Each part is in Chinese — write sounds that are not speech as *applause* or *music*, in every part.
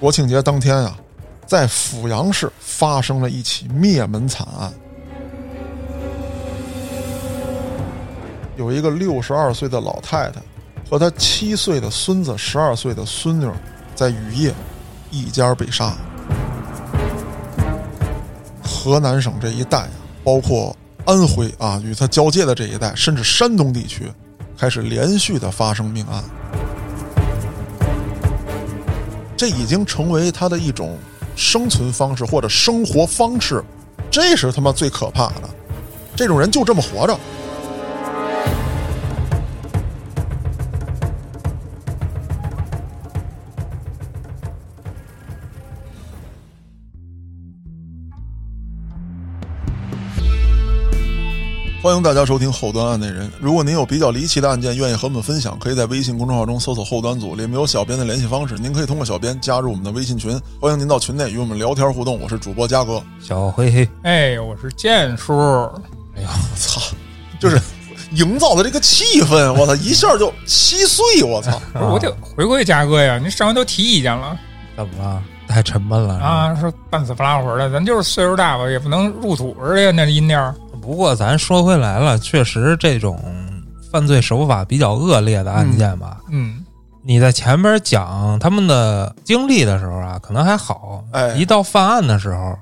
国庆节当天啊，在阜阳市发生了一起灭门惨案，有一个六十二岁的老太太和她七岁的孙子、十二岁的孙女，在雨夜一家被杀。河南省这一带啊，包括安徽啊与它交界的这一带，甚至山东地区，开始连续的发生命案。这已经成为他的一种生存方式或者生活方式，这是他妈最可怕的。这种人就这么活着。欢迎大家收听后端案内人。如果您有比较离奇的案件，愿意和我们分享，可以在微信公众号中搜索“后端组”，里面有小编的联系方式。您可以通过小编加入我们的微信群，欢迎您到群内与我们聊天互动。我是主播嘉哥。小黑黑，哎，我是剑叔。哎呀，我操！就是营造的这个气氛，我操，一下就稀碎，我操！不是，我得回馈嘉哥呀！您上回都提意见了，怎么了？太沉闷了啊！说半死不拉活的，咱就是岁数大吧，也不能入土似的那音调。不过咱说回来了，确实这种犯罪手法比较恶劣的案件吧，嗯，你在前边讲他们的经历的时候啊，可能还好，哎，一到犯案的时候，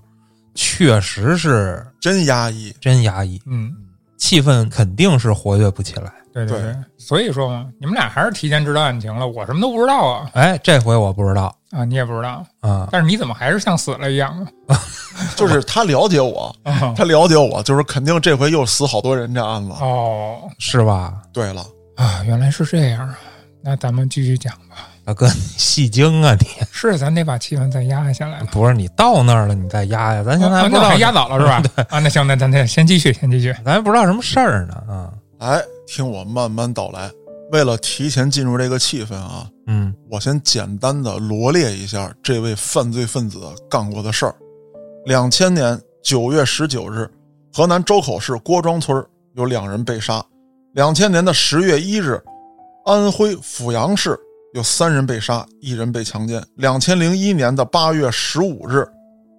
确实是真压抑，真压抑，嗯，气氛肯定是活跃不起来。对对对，所以说嘛，你们俩还是提前知道案情了，我什么都不知道啊。哎，这回我不知道啊，你也不知道啊，但是你怎么还是像死了一样啊？*laughs* 就是他了解我，他了解我，就是肯定这回又死好多人这案子哦，是吧？对了啊，原来是这样啊，那咱们继续讲吧。大哥，你戏精啊你？是，咱得把气氛再压下来。不是你到那儿了，你再压呀？咱现在不知道还压早了是吧？*laughs* 啊，那行，那咱得先继续，先继续。咱也不知道什么事儿呢啊。哎，听我慢慢道来。为了提前进入这个气氛啊，嗯，我先简单的罗列一下这位犯罪分子干过的事儿。两千年九月十九日，河南周口市郭庄村有两人被杀。两千年的十月一日，安徽阜阳市有三人被杀，一人被强奸。两千零一年的八月十五日，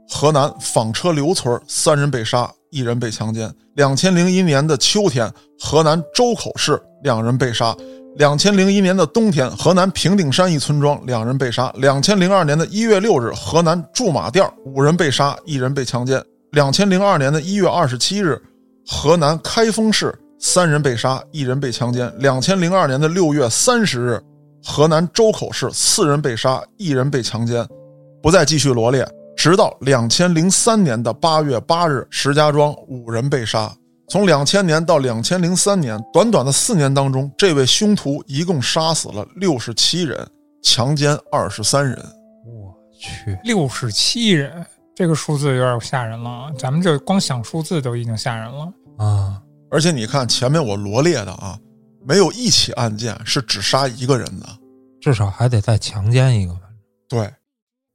河南纺车刘村三人被杀。一人被强奸。两千零一年的秋天，河南周口市两人被杀。两千零一年的冬天，河南平顶山一村庄两人被杀。两千零二年的一月六日，河南驻马店五人被杀，一人被强奸。两千零二年的一月二十七日，河南开封市三人被杀，一人被强奸。两千零二年的六月三十日，河南周口市四人被杀，一人被强奸。不再继续罗列。直到两千零三年的八月八日，石家庄五人被杀。从两千年到两千零三年，短短的四年当中，这位凶徒一共杀死了六十七人，强奸二十三人。我去，六十七人，这个数字有点吓人了。咱们这光想数字都已经吓人了啊！而且你看前面我罗列的啊，没有一起案件是只杀一个人的，至少还得再强奸一个。对。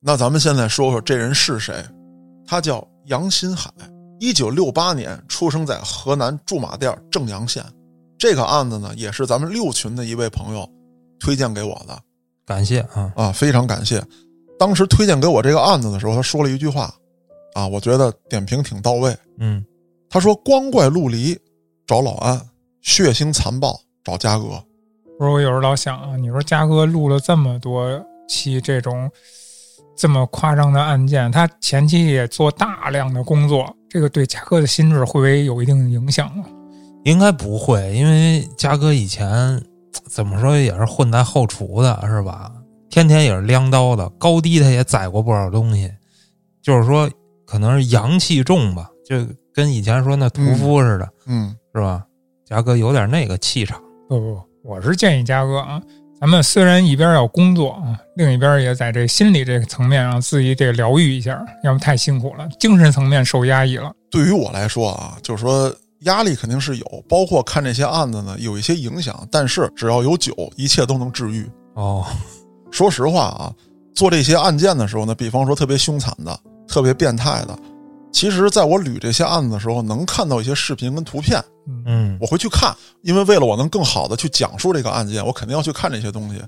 那咱们现在说说这人是谁？他叫杨新海，一九六八年出生在河南驻马店正阳县。这个案子呢，也是咱们六群的一位朋友推荐给我的，感谢啊啊，非常感谢。当时推荐给我这个案子的时候，他说了一句话，啊，我觉得点评挺到位。嗯，他说：“光怪陆离找老安，血腥残暴找嘉哥。”不是，我有时候老想啊，你说嘉哥录了这么多期这种。这么夸张的案件，他前期也做大量的工作，这个对嘉哥的心智会不会有一定影响啊？应该不会，因为嘉哥以前怎么说也是混在后厨的，是吧？天天也是亮刀的，高低他也宰过不少东西，就是说可能是阳气重吧，就跟以前说那屠夫似的，嗯，是吧？嘉哥有点那个气场。不不，我是建议嘉哥啊。咱们虽然一边要工作啊，另一边也在这心理这个层面上自己得疗愈一下，要不太辛苦了，精神层面受压抑了。对于我来说啊，就是说压力肯定是有，包括看这些案子呢，有一些影响。但是只要有酒，一切都能治愈。哦，说实话啊，做这些案件的时候呢，比方说特别凶残的、特别变态的，其实在我捋这些案子的时候，能看到一些视频跟图片。嗯，我会去看，因为为了我能更好的去讲述这个案件，我肯定要去看这些东西。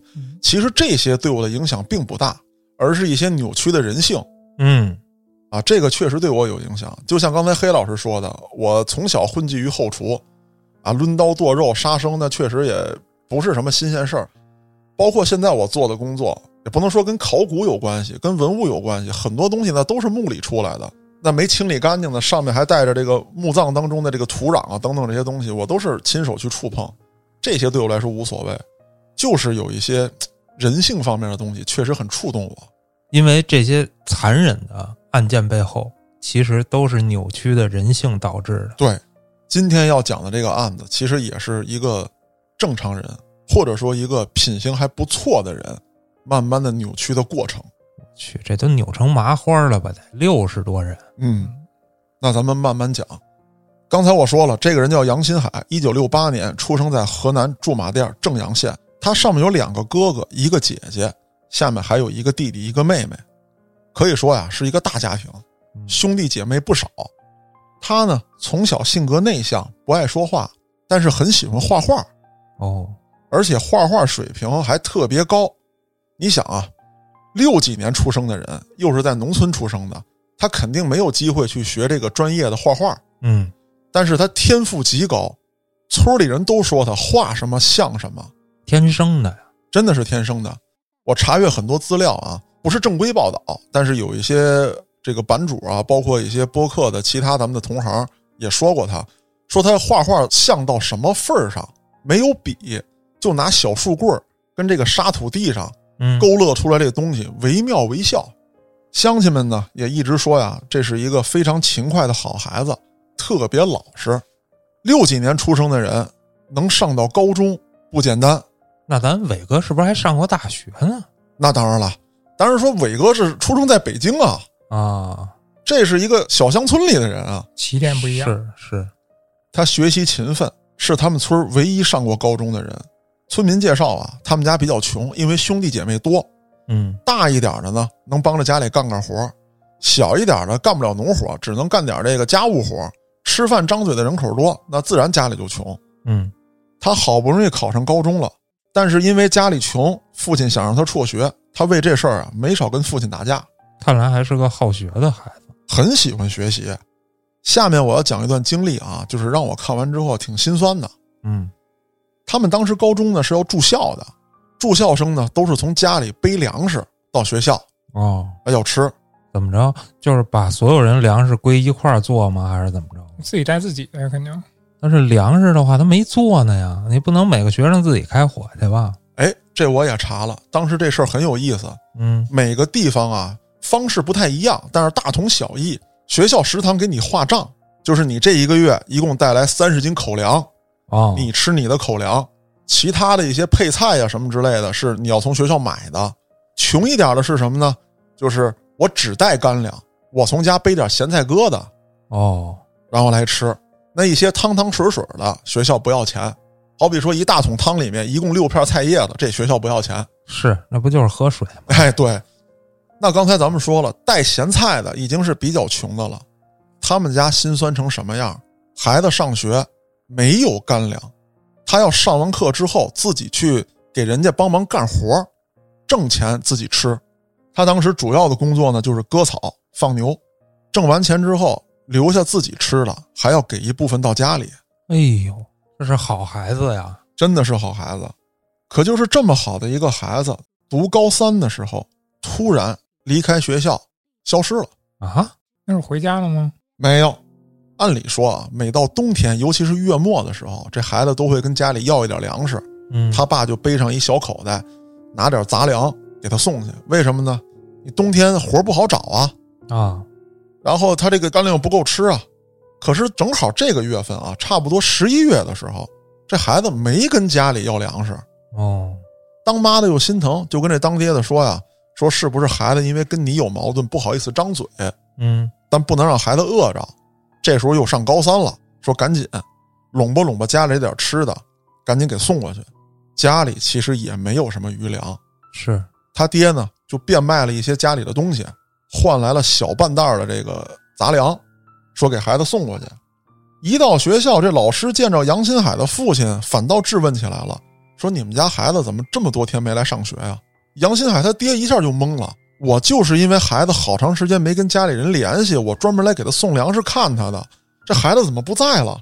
其实这些对我的影响并不大，而是一些扭曲的人性嗯啊。这个确实对我有影响。就像刚才黑老师说的，我从小混迹于后厨，啊，抡刀剁肉、杀生，那确实也不是什么新鲜事儿。包括现在我做的工作，也不能说跟考古有关系，跟文物有关系，很多东西呢都是墓里出来的。那没清理干净的，上面还带着这个墓葬当中的这个土壤啊等等这些东西，我都是亲手去触碰。这些对我来说无所谓，就是有一些人性方面的东西确实很触动我。因为这些残忍的案件背后，其实都是扭曲的人性导致的。对，今天要讲的这个案子，其实也是一个正常人，或者说一个品行还不错的人，慢慢的扭曲的过程。去，这都扭成麻花了吧？得六十多人。嗯，那咱们慢慢讲。刚才我说了，这个人叫杨新海，一九六八年出生在河南驻马店正阳县。他上面有两个哥哥，一个姐姐，下面还有一个弟弟，一个妹妹。可以说呀，是一个大家庭，兄弟姐妹不少。他呢，从小性格内向，不爱说话，但是很喜欢画画，哦，而且画画水平还特别高。你想啊，六几年出生的人，又是在农村出生的，他肯定没有机会去学这个专业的画画。嗯，但是他天赋极高，村里人都说他画什么像什么，天生的呀。真的是天生的。我查阅很多资料啊，不是正规报道，但是有一些这个版主啊，包括一些播客的其他咱们的同行也说过他，说他画画像到什么份儿上，没有笔就拿小树棍儿跟这个沙土地上嗯，勾勒出来这东西惟妙惟肖。乡亲们呢也一直说呀，这是一个非常勤快的好孩子，特别老实。六几年出生的人能上到高中不简单。那咱伟哥是不是还上过大学呢？那当然了，当然说伟哥是出生在北京啊，啊，这是一个小乡村里的人啊。起点不一样。是是，他学习勤奋，是他们村唯一上过高中的人。村民介绍啊，他们家比较穷，因为兄弟姐妹多。嗯大一点的呢，能帮着家里干干活；小一点的干不了农活，只能干点这个家务活。吃饭张嘴的人口多，那自然家里就穷。嗯，他好不容易考上高中了，但是因为家里穷，父亲想让他辍学，他为这事儿啊没少跟父亲打架，看来还是个好学的孩子。很喜欢学习。下面我要讲一段经历啊，就是让我看完之后挺心酸的。嗯他们当时高中呢是要住校的，住校生呢都是从家里背粮食到学校，哦，啊要吃。怎么着？就是把所有人粮食归一块儿做吗？还是怎么着？自己带自己的肯定。但是粮食的话，他没做呢呀，你不能每个学生自己开火去吧？哎，这我也查了，当时这事儿很有意思。嗯每个地方啊方式不太一样，但是大同小异。学校食堂给你划账，就是你这一个月一共带来三十斤口粮，哦，你吃你的口粮，其他的一些配菜呀、什么之类的，是你要从学校买的。穷一点的是什么呢？就是我只带干粮，我从家背点咸菜疙瘩，哦然后来吃。那一些汤汤水水的，学校不要钱。好比说一大桶汤里面一共六片菜叶子，这学校不要钱。是，那不就是喝水吗？哎，对。那刚才咱们说了，带咸菜的已经是比较穷的了。他们家心酸成什么样？孩子上学没有干粮，他要上完课之后自己去给人家帮忙干活，挣钱自己吃。他当时主要的工作呢，就是割草、放牛。挣完钱之后，留下自己吃的，还要给一部分到家里。哎呦，这是好孩子呀！真的是好孩子。可就是这么好的一个孩子，读高三的时候，突然离开学校，消失了。啊，那是回家了吗？没有。按理说啊，每到冬天，尤其是月末的时候，这孩子都会跟家里要一点粮食。嗯，他爸就背上一小口袋，拿点杂粮给他送去。为什么呢？你冬天活不好找啊。啊，然后他这个干粮又不够吃啊。可是正好这个月份啊，差不多十一月的时候，这孩子没跟家里要粮食。哦，当妈的又心疼，就跟这当爹的说呀：“说是不是孩子因为跟你有矛盾，不好意思张嘴，嗯，但不能让孩子饿着。”这时候又上高三了，说赶紧拢吧拢吧家里点吃的，赶紧给送过去。家里其实也没有什么余粮，是，他爹呢就变卖了一些家里的东西，换来了小半袋的这个杂粮，说给孩子送过去。一到学校，这老师见着杨新海的父亲，反倒质问起来了，说：“你们家孩子怎么这么多天没来上学呀？”杨新海他爹一下就懵了，我就是因为孩子好长时间没跟家里人联系，我专门来给他送粮食看他的。这孩子怎么不在了？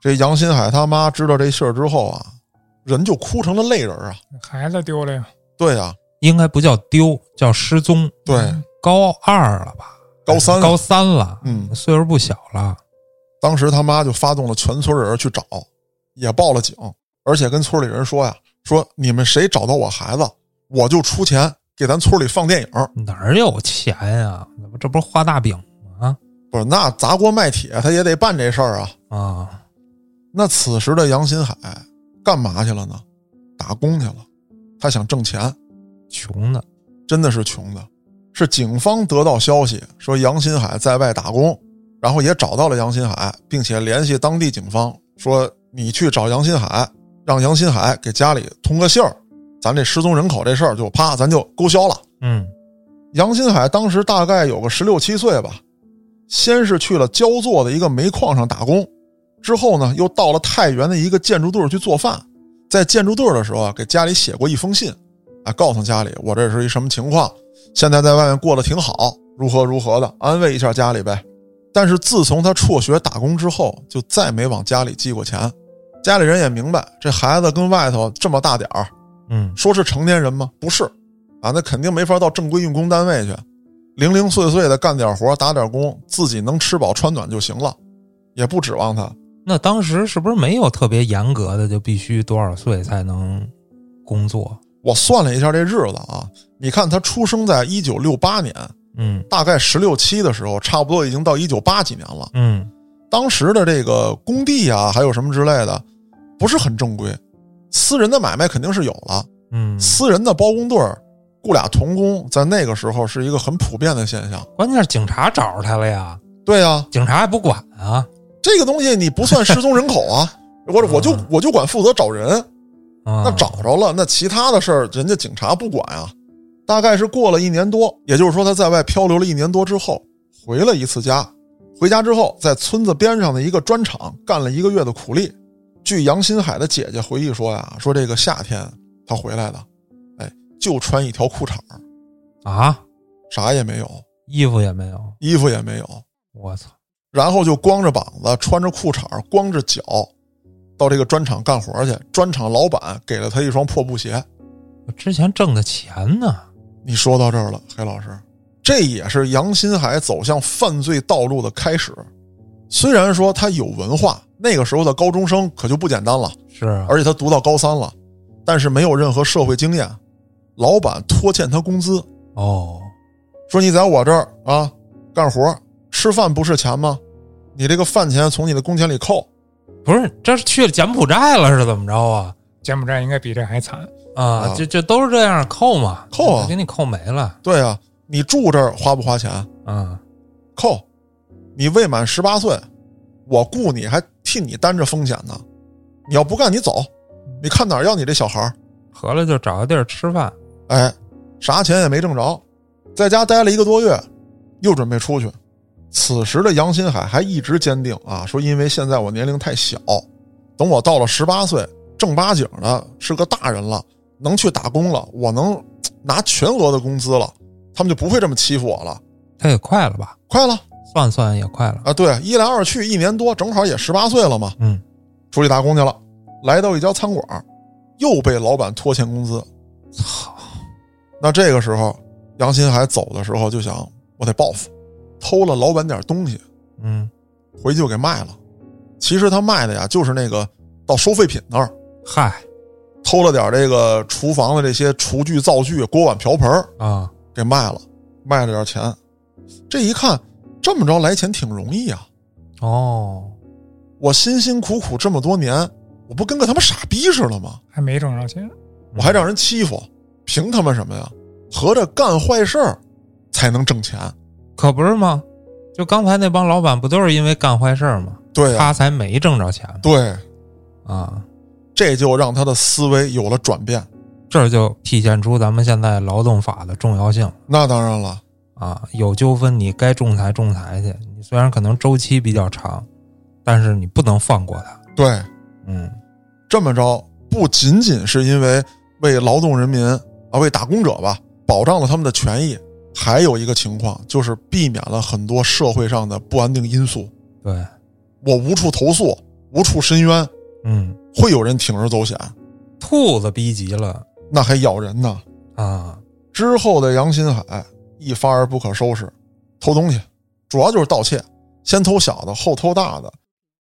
这杨新海他妈知道这事儿之后啊，人就哭成了泪人啊。孩子丢了呀，对呀、应该不叫丢，叫失踪。对，高二了吧？高三高三了，嗯岁数不小了。当时他妈就发动了全村人去找，也报了警，而且跟村里人说呀：“说你们谁找到我孩子，我就出钱给咱村里放电影。哪儿有钱呀？这不这不是画大饼吗？”不是，那砸锅卖铁他也得办这事儿啊。啊，那此时的杨新海干嘛去了呢？打工去了，他想挣钱，穷的，真的是穷的。是警方得到消息说杨新海在外打工，然后也找到了杨新海，并且联系当地警方说：“你去找杨新海，让杨新海给家里通个信儿，咱这失踪人口这事儿就啪咱就勾销了。嗯，”杨新海当时大概有个十六七岁吧，先是去了焦作的一个煤矿上打工，之后呢又到了太原的一个建筑队儿去做饭，在建筑队儿的时候啊，给家里写过一封信，啊，告诉家里我这是一什么情况，现在在外面过得挺好，如何如何的，安慰一下家里呗。但是自从他辍学打工之后，就再没往家里寄过钱。家里人也明白，这孩子跟外头这么大点儿，嗯，说是成年人吗？不是，啊，那肯定没法到正规用工单位去，零零碎碎的干点活，打点工，自己能吃饱穿暖就行了，也不指望他。那当时是不是没有特别严格的，就必须多少岁才能工作？我算了一下这日子啊，你看他出生在一九六八年，嗯大概十六七的时候，差不多已经到一九八几年了。嗯当时的这个工地啊，还有什么之类的，不是很正规，私人的买卖肯定是有了，嗯，私人的包工队儿雇俩童工，在那个时候是一个很普遍的现象。关键是警察找着他了呀，对呀、警察也不管啊。这个东西你不算失踪人口啊，*laughs* 我我就啊我就管负责找人，啊那找着了，那其他的事儿人家警察不管啊。大概是过了一年多，也就是说他在外漂流了一年多之后，回了一次家。回家之后，在村子边上的一个砖厂干了一个月的苦力。据杨新海的姐姐回忆说呀，说这个夏天他回来的，哎，就穿一条裤衩儿啊，啥也没有，衣服也没有，衣服也没有，我操！然后就光着膀子，穿着裤衩儿，光着脚，到这个砖厂干活去。砖厂老板给了他一双破布鞋。我之前挣的钱呢？你说到这儿了，黑老师，这也是杨新海走向犯罪道路的开始。虽然说他有文化，那个时候的高中生可就不简单了，是啊，而且他读到高三了，但是没有任何社会经验。老板拖欠他工资，哦，说你在我这儿啊干活吃饭不是钱吗？你这个饭钱从你的工钱里扣。不是，这是去了柬埔寨了是怎么着啊？柬埔寨应该比这还惨。啊啊，这这都是这样扣嘛，扣啊给你扣没了。对啊，你住这儿花不花钱？啊，扣。你未满十八岁，我雇你还替你担着风险呢。你要不干，你走。你看哪儿要你这小孩儿？合了就找个地儿吃饭。哎，啥钱也没挣着，在家待了一个多月，又准备出去。此时的杨新海还一直坚定啊，说因为现在我年龄太小，等我到了十八岁，正八经的是个大人了，能去打工了，我能拿全额的工资了，他们就不会这么欺负我了。他也快了吧？快了算算也快了。啊！对，一来二去一年多，正好也十八岁了嘛，嗯，出去打工去了。来到一家餐馆，又被老板拖欠工资。操！那这个时候，杨新海走的时候就想，我得报复，偷了老板点东西，嗯，回去就给卖了。其实他卖的呀，就是那个到收废品那儿嗨偷了点这个厨房的这些厨具、灶具、锅碗瓢盆啊，给卖了，卖了点钱。这一看，这么着来钱挺容易啊！哦，我辛辛苦苦这么多年，我不跟个他妈傻逼似的吗？还没挣着钱，我还让人欺负，凭他妈什么呀？合着干坏事儿才能挣钱？可不是吗？就刚才那帮老板不都是因为干坏事儿吗？对呀、他才没挣着钱对，啊！这就让他的思维有了转变。这就体现出咱们现在劳动法的重要性那当然了，啊！有纠纷你该仲裁仲裁去，你虽然可能周期比较长，但是你不能放过他。对，嗯，这么着不仅仅是因为为劳动人民啊，为打工者吧，保障了他们的权益，还有一个情况就是避免了很多社会上的不安定因素。对，我无处投诉，无处申冤，嗯，会有人铤而走险，兔子逼急了那还咬人呢。啊，之后的杨新海一发而不可收拾，偷东西，主要就是盗窃，先偷小的，后偷大的。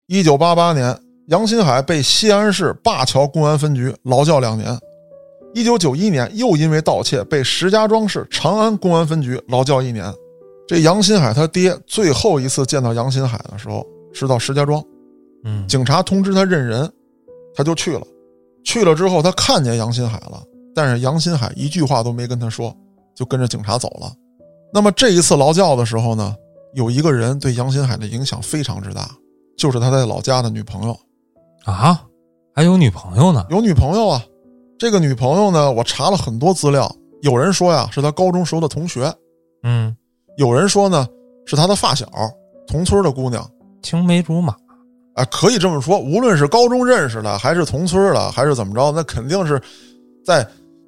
一九八八年，杨新海被西安市灞桥公安分局劳教两年。一九九一年，又因为盗窃被石家庄市长安公安分局劳教一年。这杨新海他爹最后一次见到杨新海的时候是到石家庄，嗯，警察通知他认人，他就去了。去了之后，他看见杨新海了，但是杨新海一句话都没跟他说，就跟着警察走了。那么这一次劳教的时候呢，有一个人对杨新海的影响非常之大，就是他在老家的女朋友。啊，还有女朋友呢，有女朋友啊，这个女朋友呢，我查了很多资料，有人说呀是他高中时候的同学，嗯，有人说呢是他的发小，同村的姑娘。青梅竹马，啊，可以这么说，无论是高中认识的，还是同村的，还是怎么着，那肯定是在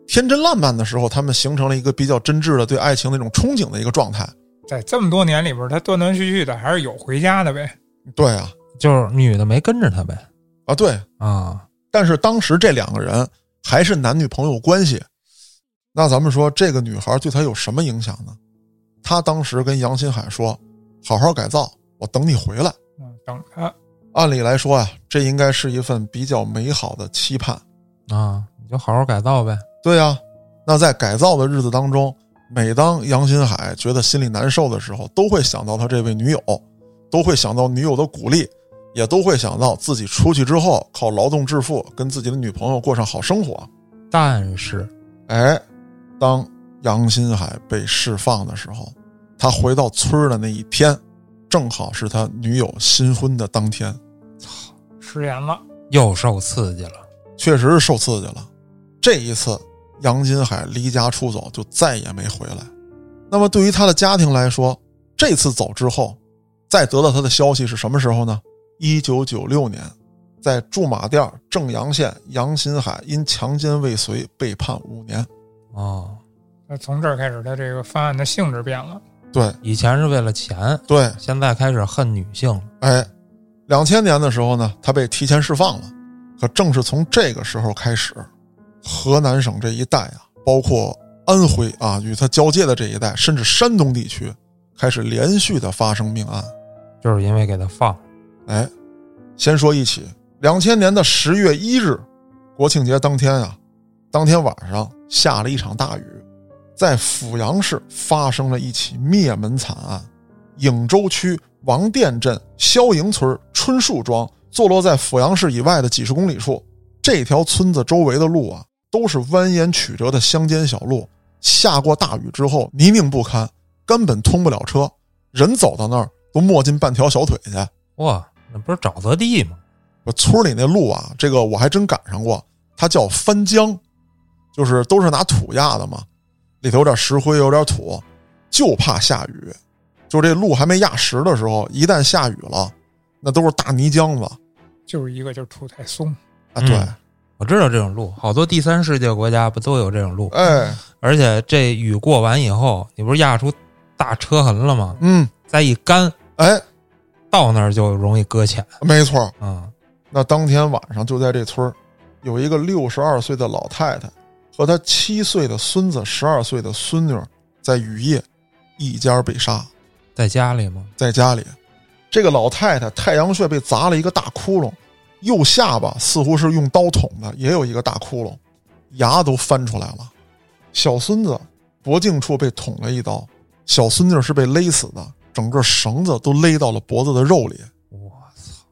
天真烂漫的时候，他们形成了一个比较真挚的对爱情的一种憧憬的一个状态。在这么多年里边，他断断续续的还是有回家的呗。对啊，就是女的没跟着他呗，啊对，啊，但是当时这两个人还是男女朋友关系，那咱们说这个女孩对他有什么影响呢？他当时跟杨新海说：“好好改造，我等你回来。嗯，等他，”按理来说啊，这应该是一份比较美好的期盼。啊，你就好好改造呗，对呀、那在改造的日子当中，每当杨新海觉得心里难受的时候，都会想到他这位女友，都会想到女友的鼓励，也都会想到自己出去之后靠劳动致富，跟自己的女朋友过上好生活。但是，哎，当杨新海被释放的时候，他回到村儿的那一天，正好是他女友新婚的当天，操，失言了。又受刺激了，确实是受刺激了。这一次，杨金海离家出走，就再也没回来。那么，对于他的家庭来说，这次走之后，再得到他的消息是什么时候呢？一九九六年，在驻马店正阳县，杨新海因强奸未遂被判五年。哦，那从这儿开始，他这个犯案的性质变了。对以前是为了钱，对，现在开始恨女性了，哎，两千年的时候呢，他被提前释放了。可正是从这个时候开始，河南省这一带啊，包括安徽啊与它交界的这一带，甚至山东地区，开始连续的发生命案。就是因为给他放，哎，先说一起，两千年的十月一日，国庆节当天啊，当天晚上下了一场大雨，在阜阳市发生了一起灭门惨案。颍州区王店镇肖营村春树庄，坐落在阜阳市以外的几十公里处。这条村子周围的路啊，都是蜿蜒曲折的乡间小路，下过大雨之后泥泞不堪，根本通不了车，人走到那儿都没进半条小腿去。哇，那不是沼泽地吗？我村里那路啊，这个我还真赶上过，它叫翻江，就是都是拿土压的嘛，里头有点石灰，有点土，就怕下雨。就这路还没压实的时候，一旦下雨了，那都是大泥浆子就是一个就是土太松，啊！对，嗯我知道这种路，好多第三世界国家不都有这种路？哎，而且这雨过完以后，你不是压出大车痕了吗？嗯，再一干，哎，到那儿就容易搁浅。没错。嗯，那当天晚上就在这村儿，有一个六十二岁的老太太和她七岁的孙子、十二岁的孙女，在雨夜一家被杀。在家里吗？在家里，这个老太太太阳穴被砸了一个大窟窿，右下巴似乎是用刀捅的，也有一个大窟窿，牙都翻出来了。小孙子脖颈处被捅了一刀，小孙女是被勒死的，整个绳子都勒到了脖子的肉里。我操！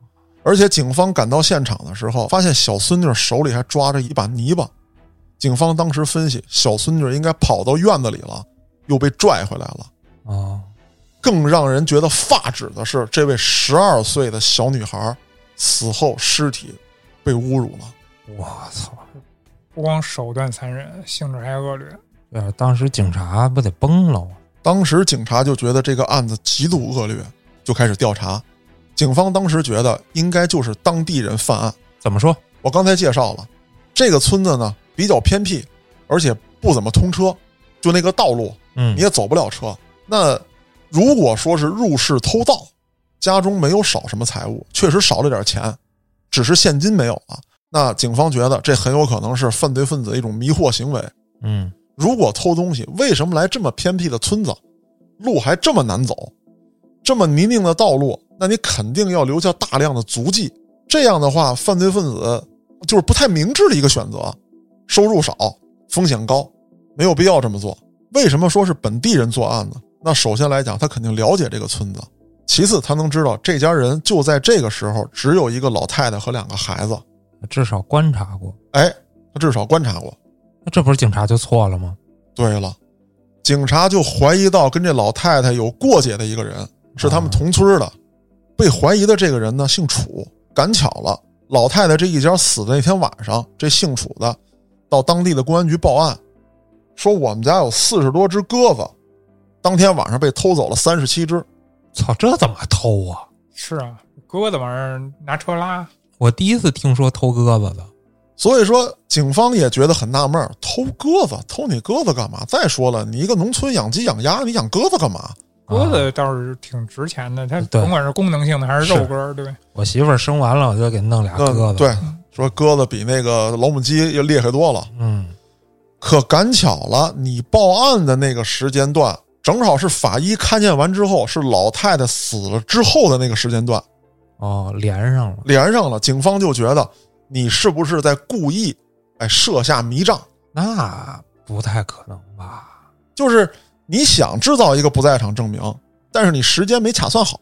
而且警方赶到现场的时候，发现小孙女手里还抓着一把泥巴。警方当时分析，小孙女应该跑到院子里了，又被拽回来了。哦，更让人觉得发指的是，这位十二岁的小女孩死后尸体被侮辱了。我操！不光手段残忍，性质还恶劣。对啊当时警察不得崩了啊？当时警察就觉得这个案子极度恶劣，就开始调查。警方当时觉得应该就是当地人犯案。怎么说？我刚才介绍了，这个村子呢比较偏僻，而且不怎么通车，就那个道路嗯你也走不了车。那如果说是入室偷盗，家中没有少什么财物，确实少了点钱，只是现金没有了。那警方觉得这很有可能是犯罪分子的一种迷惑行为。嗯如果偷东西，为什么来这么偏僻的村子，路还这么难走，这么泥泞的道路？那你肯定要留下大量的足迹。这样的话，犯罪分子就是不太明智的一个选择，收入少，风险高，没有必要这么做。为什么说是本地人作案呢？那首先来讲，他肯定了解这个村子；其次，他能知道这家人就在这个时候只有一个老太太和两个孩子。至少观察过，哎，他至少观察过。那这不是警察就错了吗？对了，警察就怀疑到跟这老太太有过节的一个人，是他们同村的。被怀疑的这个人呢，姓楚。赶巧了，老太太这一家死的那天晚上，这姓楚的到当地的公安局报案，说我们家有四十多只鸽子，当天晚上被偷走了三十七只。操，这怎么偷啊？是啊，鸽子玩意儿拿车拉，我第一次听说偷鸽子的。所以说，警方也觉得很纳闷儿，偷鸽子，偷你鸽子干嘛？再说了，你一个农村养鸡养鸭，你养鸽子干嘛？鸽子倒是挺值钱的，它甭管是功能性的还是肉鸽，对，我媳妇儿生完了，我就给弄俩鸽子。，嗯对，说鸽子比那个老母鸡要厉害多了。嗯，可赶巧了，你报案的那个时间段，正好是法医看见完之后，是老太太死了之后的那个时间段，哦，连上了。连上了。警方就觉得你是不是在故意，哎，设下迷障？那不太可能吧？就是你想制造一个不在场证明，但是你时间没卡算好。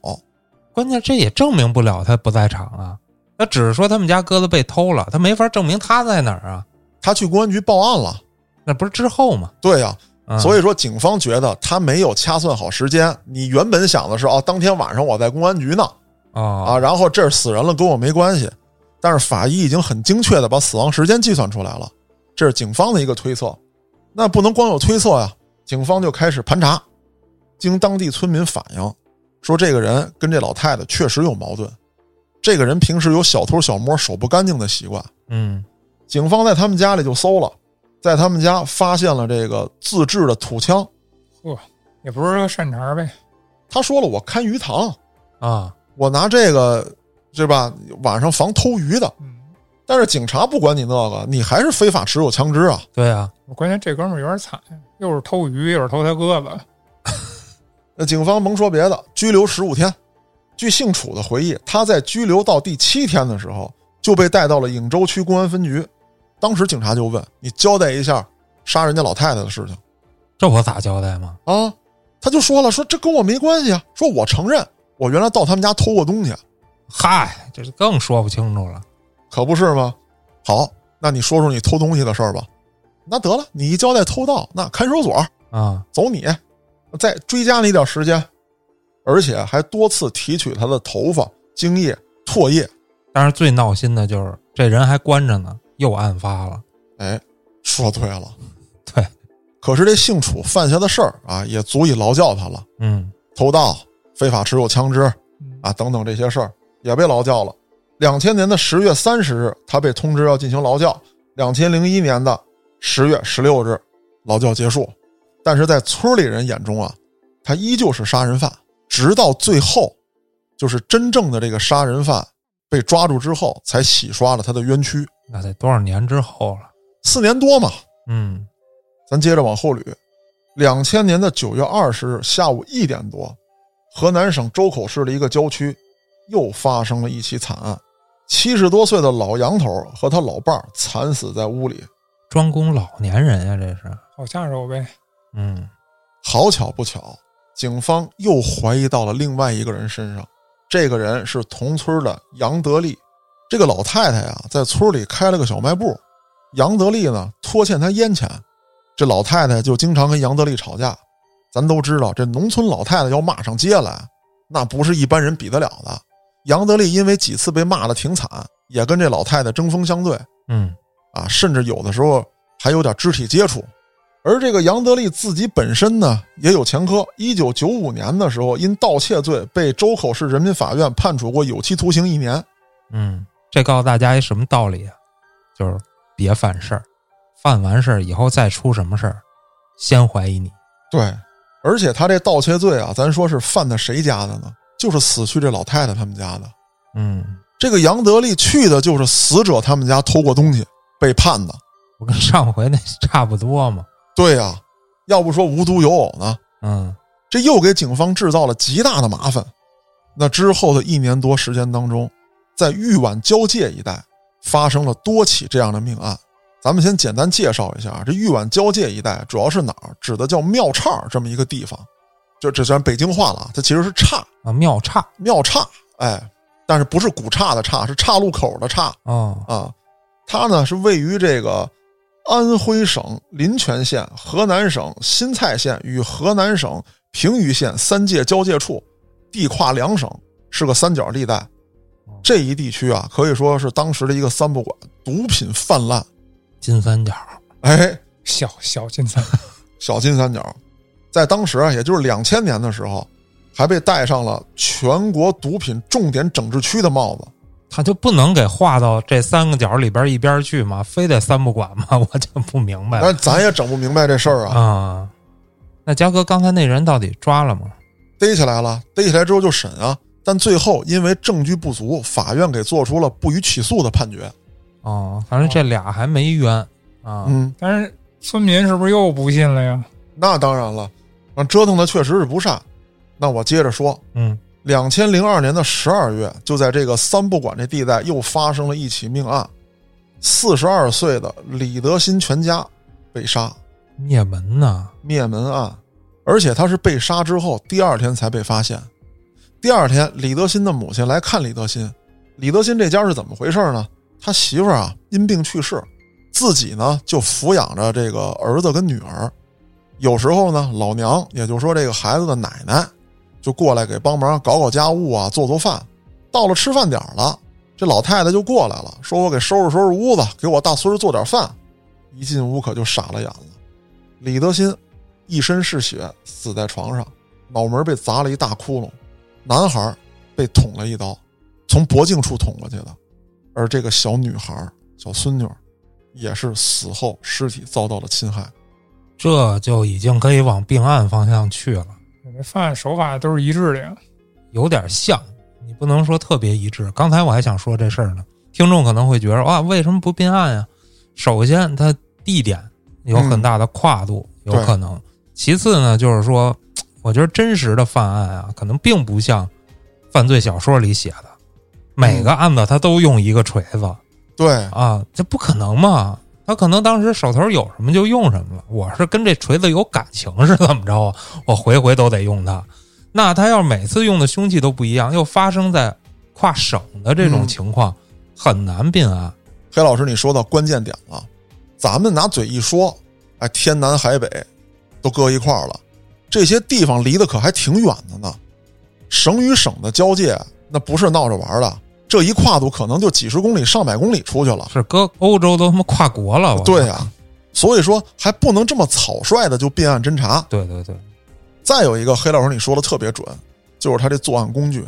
关键这也证明不了他不在场啊。他只是说他们家鸽子被偷了，他没法证明他在哪儿啊。他去公安局报案了，那不是之后吗？对呀、嗯、所以说警方觉得他没有掐算好时间。你原本想的是哦，当天晚上我在公安局呢，哦啊，然后这儿死人了，跟我没关系。但是法医已经很精确的把死亡时间计算出来了，这是警方的一个推测。那不能光有推测呀，警方就开始盘查。经当地村民反映，说这个人跟这老太太确实有矛盾。这个人平时有小偷小摸、手不干净的习惯。嗯警方在他们家里就搜了，在他们家发现了这个自制的土枪。呵，也不是个善茬呗，他说了，我看鱼塘，啊我拿这个，对吧？晚上防偷鱼的。嗯，但是警察不管你那个，你还是非法持有枪支啊！对啊，关键这哥们儿有点惨，又是偷鱼，又是偷他鸽子，*laughs* 那警方甭说别的，拘留十五天。据姓楚的回忆，他在拘留到第七天的时候就被带到了颍州区公安分局。当时警察就问：“你交代一下杀人家老太太的事情这我咋交代吗？啊？”他就说了：“说这跟我没关系啊，说我承认我原来到他们家偷过东西，嗨，这就更说不清楚了。可不是吗？好，那你说说你偷东西的事儿吧。那得了，你一交代偷盗，那看守所啊，走你，再追加你点时间，而且还多次提取他的头发、精液、唾液。但是最闹心的就是这人还关着呢，又案发了。哎，说对了，对，可是这姓楚犯下的事儿啊，也足以劳教他了。嗯偷盗、非法持有枪支啊等等这些事儿也被劳教了。两千年的十月三十日，他被通知要进行劳教；两千零一年的十月十六日，劳教结束。但是在村里人眼中啊，他依旧是杀人犯，直到最后，就是真正的这个杀人犯被抓住之后，才洗刷了他的冤屈。那得多少年之后了？四年多嘛，嗯咱接着往后捋。两千年的九月二十日下午一点多，河南省周口市的一个郊区，又发生了一起惨案。七十多岁的老杨头和他老伴儿惨死在屋里。专攻老年人呀，这是。好下手呗，嗯好巧不巧，警方又怀疑到了另外一个人身上。这个人是同村的杨德利。这个老太太呀，在村里开了个小卖部，杨德利呢拖欠她烟钱，这老太太就经常跟杨德利吵架。咱都知道，这农村老太太要骂上街来，那不是一般人比得了的。杨德利因为几次被骂的挺惨，也跟这老太太针锋相对嗯啊，甚至有的时候还有点肢体接触。而这个杨德利自己本身呢也有前科，一九九五年的时候因盗窃罪被周口市人民法院判处过有期徒刑一年。嗯，这告诉大家一什么道理啊？就是别犯事儿，犯完事儿以后再出什么事儿，先怀疑你。对，而且他这盗窃罪啊，咱说是犯的谁家的呢？就是死去这老太太他们家的。嗯，这个杨德利去的就是死者他们家偷过东西被判的。不跟上回那差不多吗。对呀、要不说无独有偶呢，嗯这又给警方制造了极大的麻烦。那之后的一年多时间当中，在豫皖交界一带发生了多起这样的命案。咱们先简单介绍一下啊，这豫皖交界一带主要是哪儿？指的叫庙岔这么一个地方，就这虽然北京话了啊，它其实是岔啊，庙岔庙岔，哎，但是不是古岔的岔，是岔路口的岔哦，啊。它呢是位于这个安徽省临泉县、河南省新蔡县与河南省平舆县三界交界处，地跨两省，是个三角地带。这一地区啊，可以说是当时的一个三不管，毒品泛滥。金三角，哎，小小金三，*laughs* 小金三角，在当时啊，也就是两千年的时候，还被戴上了全国毒品重点整治区的帽子。他就不能给划到这三个角里边一边去吗？非得三不管吗？*laughs* 我就不明白了但咱也整不明白这事儿啊。啊。那嘉哥刚才那人到底抓了吗？逮起来了，逮起来之后就审啊，但最后因为证据不足，法院给做出了不予起诉的判决。哦，反正这俩还没冤啊。嗯，但是村民是不是又不信了呀？那当然了，啊，折腾的确实是不善。那我接着说，嗯两千零二年的十二月，就在这个三不管这地带又发生了一起命案，四十二岁的李德新全家被杀，灭门呐！灭门案，而且他是被杀之后第二天才被发现。第二天，李德新的母亲来看李德新，李德新这家是怎么回事呢？他媳妇儿啊因病去世，自己呢就抚养着这个儿子跟女儿，有时候呢老娘，也就是说这个孩子的奶奶，就过来给帮忙搞搞家务啊，做做饭。到了吃饭点了，这老太太就过来了，说我给收拾收拾屋子，给我大孙儿做点饭。一进屋可就傻了眼了，李德新一身是血，死在床上，脑门被砸了一大窟窿，男孩被捅了一刀，从脖颈处捅过去的，而这个小女孩、小孙女也是死后尸体遭到了侵害。这就已经可以往并案方向去了，这犯案手法都是一致的呀。有点像，你不能说特别一致。刚才我还想说这事儿呢，听众可能会觉得哇，为什么不并案呀？首先，它地点有很大的跨度，有可能；其次呢，就是说，我觉得真实的犯案啊，可能并不像犯罪小说里写的，每个案子他都用一个锤子对，啊，这不可能嘛。他可能当时手头有什么就用什么了。我是跟这锤子有感情是怎么着啊？我回回都得用它。那他要是每次用的凶器都不一样，又发生在跨省的这种嗯情况，很难并案。黑老师，你说到关键点了。咱们拿嘴一说，哎，天南海北都搁一块儿了，这些地方离得可还挺远的呢。省与省的交界，那不是闹着玩的，这一跨度可能就几十公里、上百公里出去了。是搁欧洲都他妈跨国了，对呀、所以说还不能这么草率的就并案侦查。对对对，再有一个，黑老师你说的特别准，就是他这作案工具。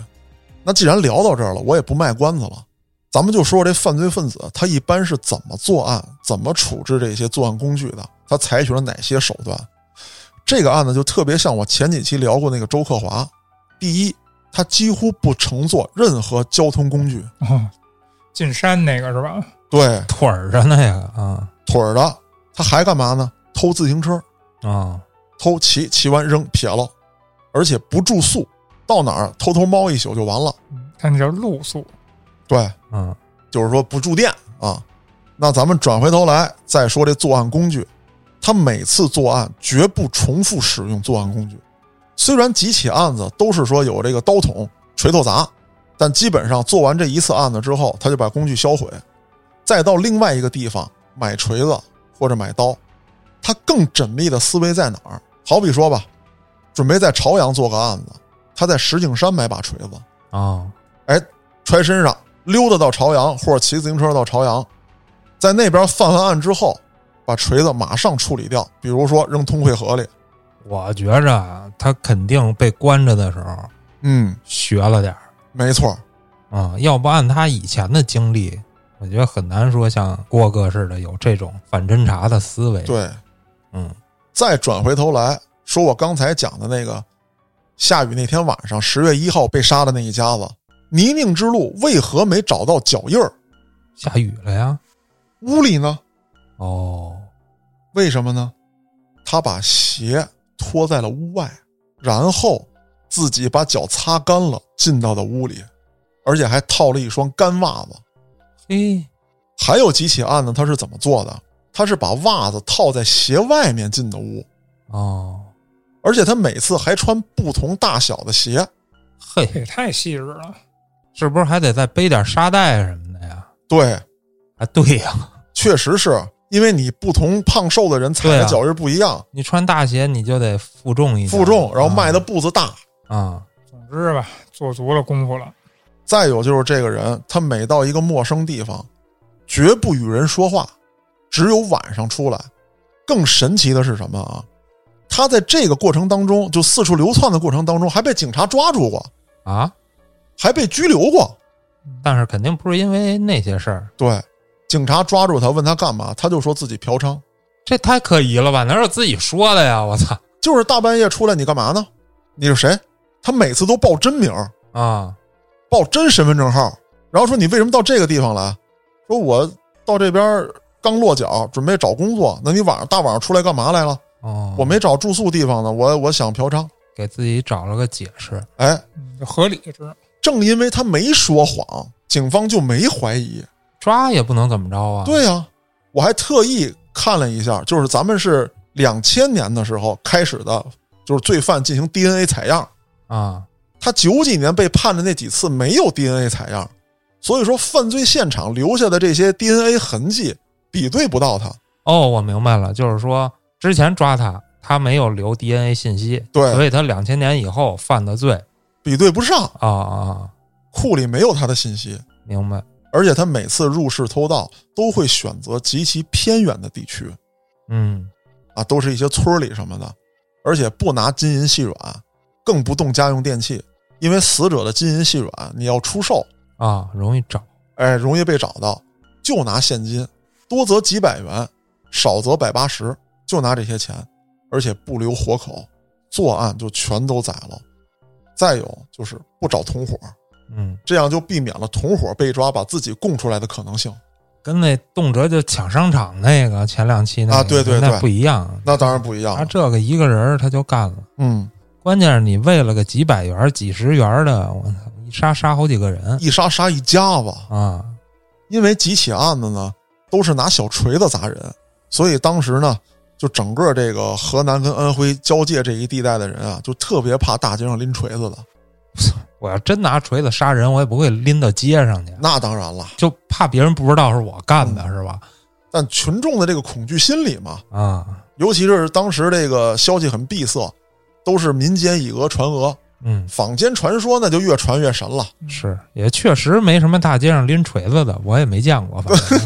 那既然聊到这儿了，我也不卖关子了，咱们就说这犯罪分子他一般是怎么作案、怎么处置这些作案工具的，他采取了哪些手段。这个案子就特别像我前几期聊过那个周克华。第一，他几乎不乘坐任何交通工具，哦，进山那个是吧？对腿儿上那个啊腿儿的，他还干嘛呢？偷自行车，啊，偷骑骑完扔撇了，而且不住宿，到哪儿偷偷猫一宿就完了。他那叫露宿。对，嗯就是说不住店啊。那咱们转回头来再说这作案工具，他每次作案绝不重复使用作案工具。虽然几起案子都是说有这个刀捅、锤头砸，但基本上做完这一次案子之后，他就把工具销毁，再到另外一个地方买锤子或者买刀。他更缜密的思维在哪儿？好比说吧，准备在朝阳做个案子，他在石景山买把锤子，啊，哎揣身上溜达到朝阳，或者骑自行车到朝阳，在那边犯完案之后，把锤子马上处理掉，比如说扔通惠河里。我觉着啊他肯定被关着的时候嗯，学了点儿没错，啊，要不按他以前的经历，我觉得很难说像郭哥似的有这种反侦查的思维。，对。嗯再转回头来说我刚才讲的那个下雨那天晚上，十月一号被杀的那一家子，泥泞之路为何没找到脚印儿？下雨了呀？屋里呢？哦，为什么呢？他把鞋脱在了屋外，然后自己把脚擦干了，进到的屋里，而且还套了一双干袜子。嘿，还有几起案子，他是怎么做的？他是把袜子套在鞋外面进的屋，哦，而且他每次还穿不同大小的鞋。嘿，太细致了。是不是还得再背点沙袋什么的呀？对，啊，对呀，确实是因为你不同胖瘦的人踩的脚印不一样，你穿大鞋你就得负重一点，负重，然后迈的啊步子大。啊，总之吧，做足了功夫了。再有就是这个人，他每到一个陌生地方，绝不与人说话，只有晚上出来。更神奇的是什么啊？他在这个过程当中，就四处流窜的过程当中，还被警察抓住过，啊，还被拘留过。但是肯定不是因为那些事儿，对，警察抓住他，问他干嘛，他就说自己嫖娼。这太可疑了吧？哪有自己说的呀？我操就是大半夜出来，你干嘛呢？你是谁？他每次都报真名，啊！报真身份证号，然后说你为什么到这个地方来？说我到这边刚落脚，准备找工作。那你晚上大晚上出来干嘛来了？哦，我没找住宿地方呢，我我想嫖娼。给自己找了个解释，哎，合理。正因为他没说谎，警方就没怀疑。抓也不能怎么着啊？对呀、我还特意看了一下，就是咱们是两千年的时候开始的，就是罪犯进行 DNA 采样。啊，他九几年被判的那几次没有 DNA 采样，所以说犯罪现场留下的这些 DNA 痕迹比对不到他。哦，我明白了，就是说之前抓他，他没有留 DNA 信息，对所以他两千年以后犯的罪比对不上，啊啊，库里没有他的信息，明白，而且他每次入室偷盗都会选择极其偏远的地区嗯，啊，都是一些村里什么的，而且不拿金银细软，更不动家用电器，因为死者的金银细软你要出售，啊，容易找，哎，容易被找到，就拿现金，多则几百元，少则百八十，就拿这些钱，而且不留活口，作案就全都宰了。再有就是不找同伙，嗯，这样就避免了同伙被抓把自己供出来的可能性。跟那动辄就抢商场那个前两期那个啊对对对。那不一样，那当然不一样他。这个一个人他就干了，嗯，关键是你为了个几百元、几十元的，我操，一杀杀好几个人。一杀杀一家子，啊，因为几起案子呢都是拿小锤子砸人，所以当时呢，就整个这个河南跟安徽交界这一地带的人啊，就特别怕大街上拎锤子的。*laughs* 我要真拿锤子杀人，我也不会拎到街上去，那当然了，就怕别人不知道是我干的，嗯。是吧？但群众的这个恐惧心理嘛，啊，尤其是当时这个消息很闭塞，都是民间以讹传讹，嗯，坊间传说那就越传越神了。是，也确实没什么大街上拎锤子的，我也没见过，反正。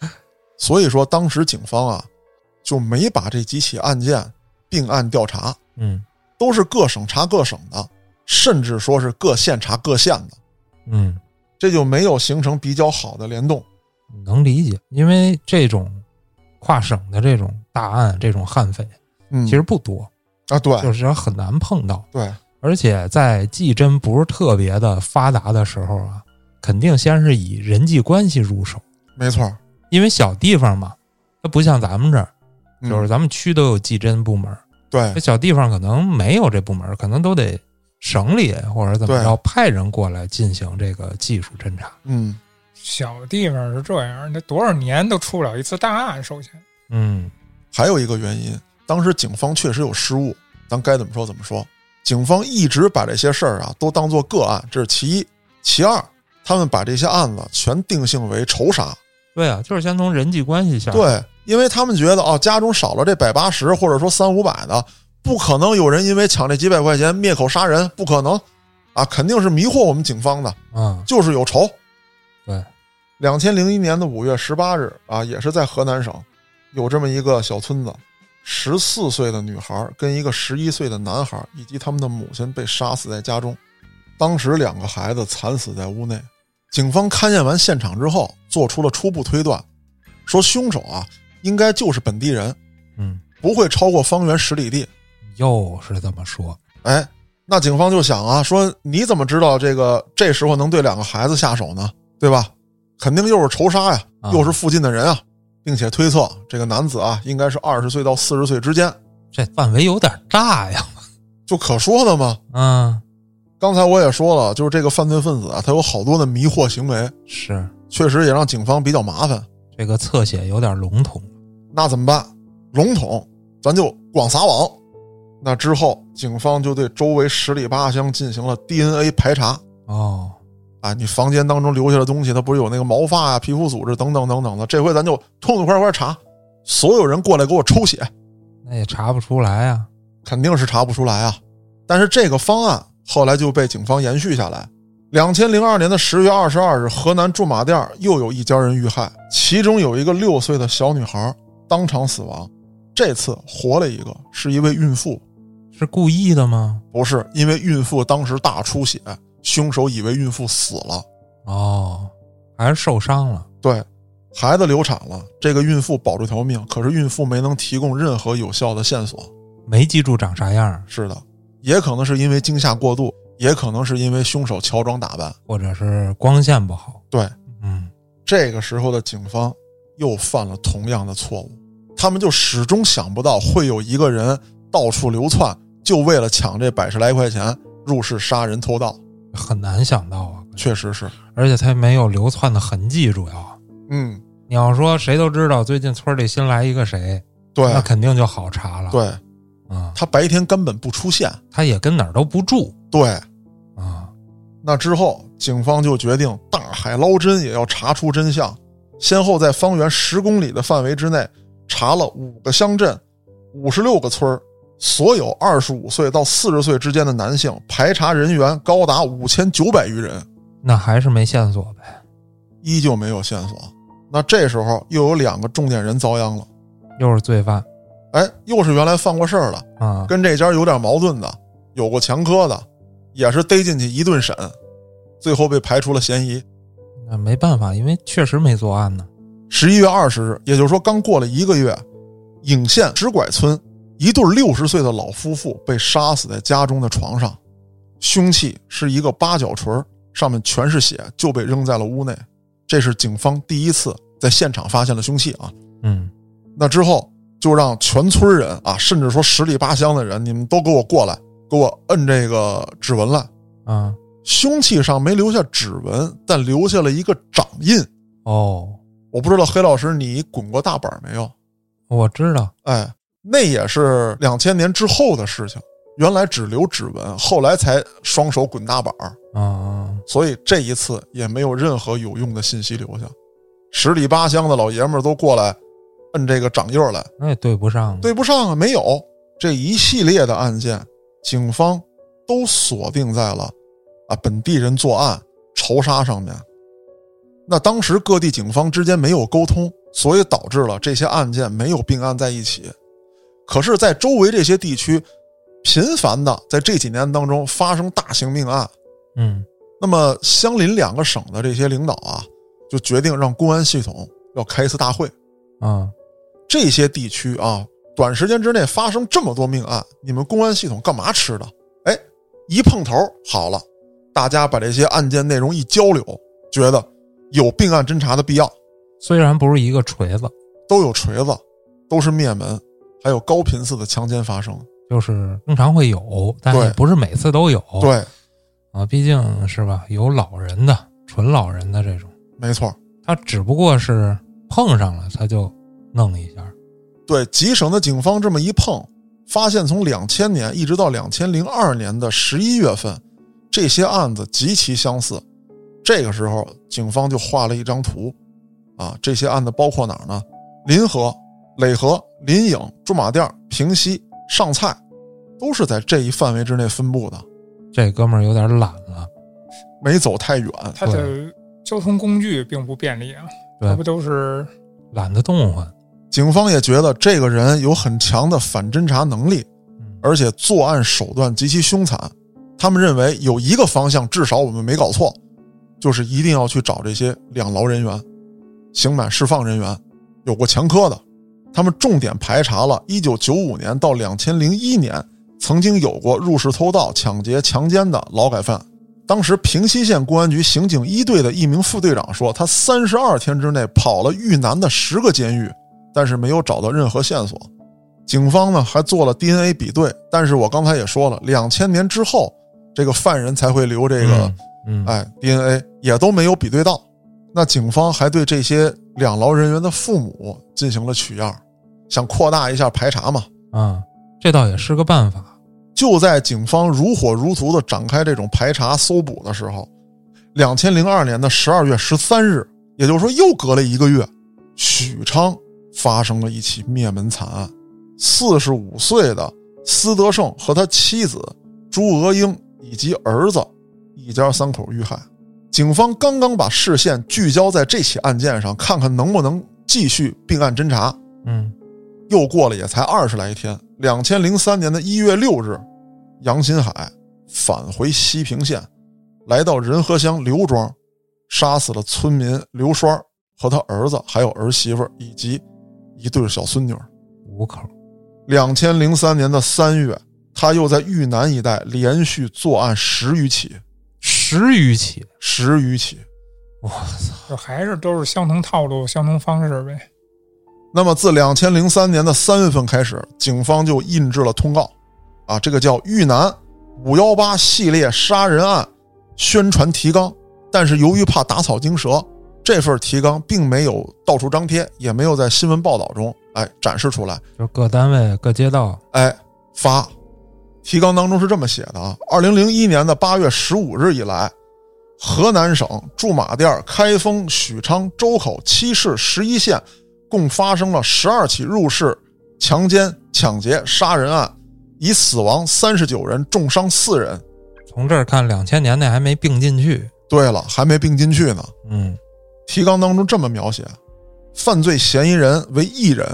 *laughs* *laughs* 所以说，当时警方啊就没把这几起案件并案调查，嗯。都是各省查各省的，甚至说是各县查各县的，嗯，这就没有形成比较好的联动。能理解，因为这种跨省的这种大案、这种悍匪嗯，其实不多，啊，对。就是很难碰到。对，而且在技侦不是特别的发达的时候啊，肯定先是以人际关系入手，没错。儿，因为小地方嘛，它不像咱们这儿，嗯。就是咱们区都有技侦部门，对。这小地方可能没有这部门，可能都得省里或者怎么着派人过来进行这个技术侦查。嗯，小地方是这样，那多少年都出不了一次大案。首先，嗯还有一个原因，当时警方确实有失误，咱该怎么说怎么说。警方一直把这些事儿啊都当做个案，这是其一。其二，他们把这些案子全定性为仇杀。对啊，就是先从人际关系下手。对，因为他们觉得哦，家中少了这百八十或者说三五百的，不可能有人因为抢这几百块钱灭口杀人，不可能啊，肯定是迷惑我们警方的，啊，就是有仇。对，两千零一年的五月十八日啊，也是在河南省，有这么一个小村子，十四岁的女孩跟一个十一岁的男孩以及他们的母亲被杀死在家中，当时两个孩子惨死在屋内。警方勘验完现场之后，做出了初步推断，说凶手啊应该就是本地人，嗯，不会超过方圆十里地。又是这么说。哎，那警方就想啊，说你怎么知道这个这时候能对两个孩子下手呢？对吧？肯定又是仇杀呀，啊又是附近的人啊，并且推测这个男子啊，应该是二十岁到四十岁之间，这范围有点大呀。就可说的嘛。嗯，刚才我也说了，就是这个犯罪分子啊，他有好多的迷惑行为，是确实也让警方比较麻烦。这个侧写有点笼统。那怎么办？笼统，咱就广撒网。那之后，警方就对周围十里八乡进行了 DNA 排查。哦，啊，你房间当中留下的东西，它不是有那个毛发啊、皮肤组织等等等等的。这回咱就痛痛快快查，所有人过来给我抽血，那也查不出来啊。肯定是查不出来啊。但是这个方案后来就被警方延续下来。两千零二年的十月二十二日，河南驻马店又有一家人遇害，其中有一个六岁的小女孩当场死亡。这次活了一个，是一位孕妇，是故意的吗？不是因为孕妇当时大出血，凶手以为孕妇死了。哦，还是受伤了。对，孩子流产了，这个孕妇保住条命，可是孕妇没能提供任何有效的线索。没记住长啥样，是的，也可能是因为惊吓过度，也可能是因为凶手乔装打扮。或者是光线不好。对，嗯，这个时候的警方又犯了同样的错误，他们就始终想不到会有一个人到处流窜，就为了抢这百十来块钱入室杀人偷盗。很难想到啊。确实是，而且他没有流窜的痕迹，主要。嗯，你要说谁都知道最近村里新来一个谁，对那肯定就好查了。，对，啊，他白天根本不出现。他也跟哪儿都不住对，啊。那之后，警方就决定大海捞针，也要查出真相。先后在方圆十公里的范围之内，查了五个乡镇、五十六个村儿所有二十五岁到四十岁之间的男性，排查人员高达五千九百余人，那还是没线索呗。依旧没有线索。那这时候又有两个重点人遭殃了，又是罪犯哎，又是原来犯过事儿的，啊，跟这家有点矛盾的，有过前科的，也是逮进去一顿审，最后被排除了嫌疑。那没办法，因为确实没作案呢。十一月二十日，也就是说刚过了一个月，颍县直拐村一对六十岁的老夫妇被杀死在家中的床上，凶器是一个八角锤，上面全是血，就被扔在了屋内。这是警方第一次在现场发现了凶器啊。嗯，那之后就让全村人啊，甚至说十里八乡的人，你们都给我过来，给我摁这个指纹来。啊，凶器上没留下指纹，但留下了一个掌印。哦，我不知道黑老师你滚过大板没有？我知道，哎，那也是两千年之后的事情。原来只留指纹，后来才双手滚大板儿，啊，所以这一次也没有任何有用的信息留下。十里八乡的老爷们儿都过来摁这个掌印儿来，那也对不上。，对不上啊，没有。这一系列的案件，警方都锁定在了啊本地人作案、仇杀上面。那当时各地警方之间没有沟通，所以导致了这些案件没有并案在一起。可是，在周围这些地区，频繁的在这几年当中发生大型命案。嗯，那么，相邻两个省的这些领导啊，就决定让公安系统要开一次大会。啊，这些地区啊，短时间之内发生这么多命案，你们公安系统干嘛吃的？哎，一碰头好了，大家把这些案件内容一交流，觉得有并案侦查的必要，虽然不是一个锤子，都有锤子，都是灭门，还有高频次的强奸发生。就是经常会有，但对也不是每次都有。对，啊，毕竟是吧，有老人的，纯老人的这种，没错，他只不过是碰上了，他就弄一下。对，吉省的警方这么一碰，发现从两千年一直到两千零二年的十一月份，这些案子极其相似。这个时候，警方就画了一张图，啊，这些案子包括哪儿呢？临河、磊河、临颍、驻马店、平西、上蔡，都是在这一范围之内分布的，这哥们儿有点懒了，没走太远。他的交通工具并不便利啊，对它不都是懒得动换。警方也觉得这个人有很强的反侦查能力，嗯而且作案手段极其凶残。他们认为有一个方向至少我们没搞错，就是一定要去找这些两劳人员、刑满释放人员，有过前科的。他们重点排查了1995年到2001年曾经有过入室偷盗、抢劫、强奸的劳改犯。当时平西县公安局刑警一队的一名副队长说，他三十二天之内跑了豫南的十个监狱，但是没有找到任何线索。警方呢还做了 DNA 比对，但是我刚才也说了，两千年之后，这个犯人才会留这个，嗯，哎，DNA 也都没有比对到。那警方还对这些两劳人员的父母进行了取样，想扩大一下排查嘛。啊，这倒也是个办法。就在警方如火如荼的展开这种排查搜捕的时候，两千零二年的十二月十三日，也就是说又隔了一个月，许昌发生了一起灭门惨案，四十五岁的司德胜和他妻子朱娥英以及儿子一家三口遇害。警方刚刚把视线聚焦在这起案件上，看看能不能继续并案侦查。嗯，又过了也才二十来天，两千零三年的一月六日，杨新海返回西平县，来到仁和乡刘庄，杀死了村民刘栓和他儿子，还有儿媳妇以及一对小孙女。五口。两千零三年的三月，他又在豫南一带连续作案十余起，十余起，十余起。我操！就还是都是相同套路、相同方式呗。那么，自两千零三年的三月份开始，警方就印制了通告，啊，这个叫“豫南五幺八系列杀人案宣传提纲”。但是由于怕打草惊蛇，这份提纲并没有到处张贴，也没有在新闻报道中哎展示出来，就各单位、各街道，哎发。提纲当中是这么写的啊：二零零一年的八月十五日以来，河南省驻马店、开封、许昌、周口七市十一县。共发生了十二起入室强奸、抢劫、杀人案，已死亡三十九人，重伤四人。从这儿看，两千年那还没并进去。对了，还没并进去呢。嗯，提纲当中这么描写：犯罪嫌疑人为一人，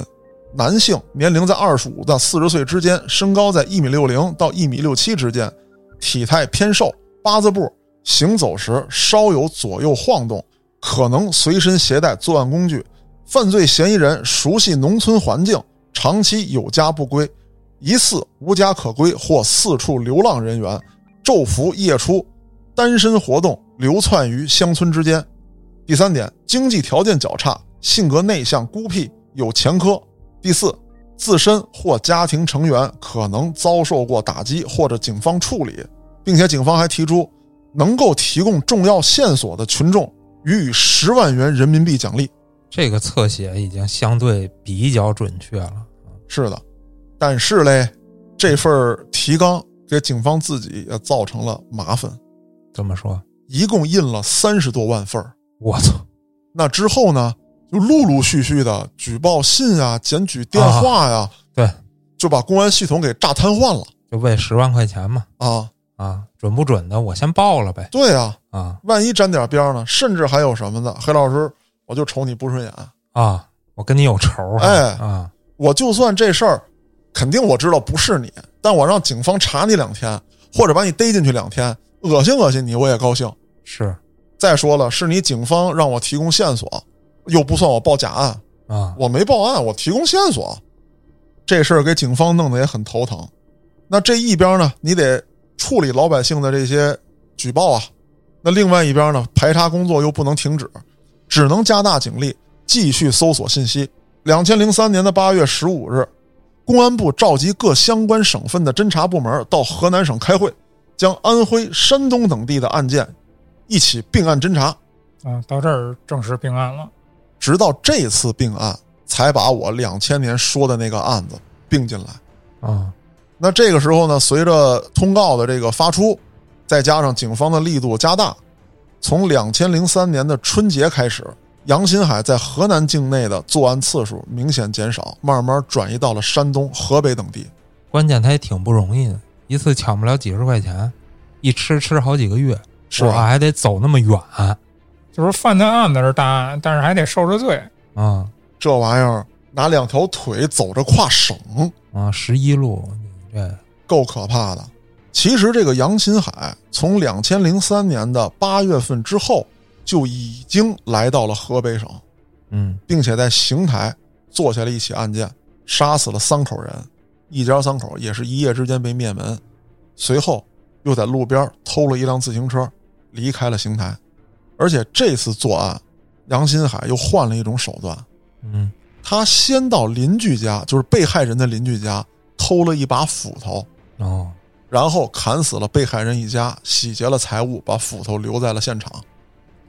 男性，年龄在二十五到四十岁之间，身高在一米六零到一米六七之间，体态偏瘦，八字步，行走时稍有左右晃动，可能随身携带作案工具。犯罪嫌疑人熟悉农村环境，长期有家不归，疑似无家可归或四处流浪人员，昼伏夜出，单身活动，流窜于乡村之间。第三点，经济条件较差，性格内向孤僻，有前科。第四，自身或家庭成员可能遭受过打击或者警方处理，并且警方还提出，能够提供重要线索的群众予以十万元人民币奖励。这个侧写已经相对比较准确了。是的，但是嘞，这份提纲给警方自己也造成了麻烦。怎么说？一共印了三十多万份我操！那之后呢，就陆陆续续的举报信啊、检举电话呀，对，就把公安系统给炸瘫痪了。就为十万块钱嘛。啊啊，准不准的，我先报了呗。对啊，啊万一沾点边呢？甚至还有什么呢？黑老师。我就瞅你不顺眼啊！我跟你有仇哎啊！我就算这事儿，肯定我知道不是你，但我让警方查你两天，或者把你逮进去两天，恶心恶心你，我也高兴。是。再说了，是你警方让我提供线索，又不算我报假案啊！我没报案，我提供线索，这事儿给警方弄得也很头疼。那这一边呢，你得处理老百姓的这些举报啊；那另外一边呢，排查工作又不能停止。只能加大警力，继续搜索信息。两千零三年的八月十五日，公安部召集各相关省份的侦查部门到河南省开会，将安徽、山东等地的案件一起并案侦查。啊，到这儿正式并案了。直到这次并案，才把我两千年说的那个案子并进来。啊，那这个时候呢，随着通告的这个发出，再加上警方的力度加大。从两千零三年的春节开始，杨新海在河南境内的作案次数明显减少，慢慢转移到了山东、河北等地。关键他也挺不容易的，一次抢不了几十块钱，一吃吃好几个月，是吧？还得走那么远，就是犯的案子是大案，但是还得受着罪啊！这玩意儿拿两条腿走着跨省啊，十一路，你这够可怕的。其实，这个杨新海从两千零三年的八月份之后就已经来到了河北省，嗯，并且在邢台做下了一起案件，杀死了三口人。一家三口也是一夜之间被灭门。随后又在路边偷了一辆自行车，离开了邢台。而且这次作案，杨新海又换了一种手段，嗯。他先到邻居家，就是被害人的邻居家，偷了一把斧头，哦，然后砍死了被害人一家，洗劫了财物，把斧头留在了现场。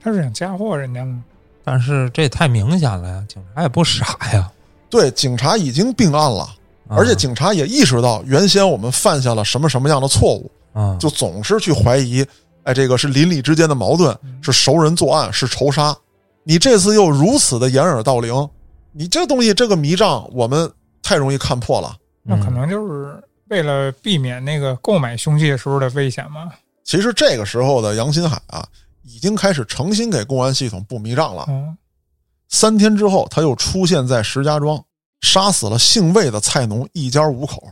他是想嫁祸人家吗？但是这太明显了呀，警察也不傻呀，对，警察已经并案了，啊。而且警察也意识到原先我们犯下了什么什么样的错误，啊，就总是去怀疑，哎，这个是邻里之间的矛盾，是熟人作案，是仇杀。你这次又如此的掩耳盗铃，你这东西这个迷障，我们太容易看破了。那可能就是为了避免那个购买凶器的时候的危险嘛。其实这个时候的杨新海啊，已经开始诚心给公安系统布迷障了。嗯，三天之后，他又出现在石家庄，杀死了姓魏的菜农一家五口。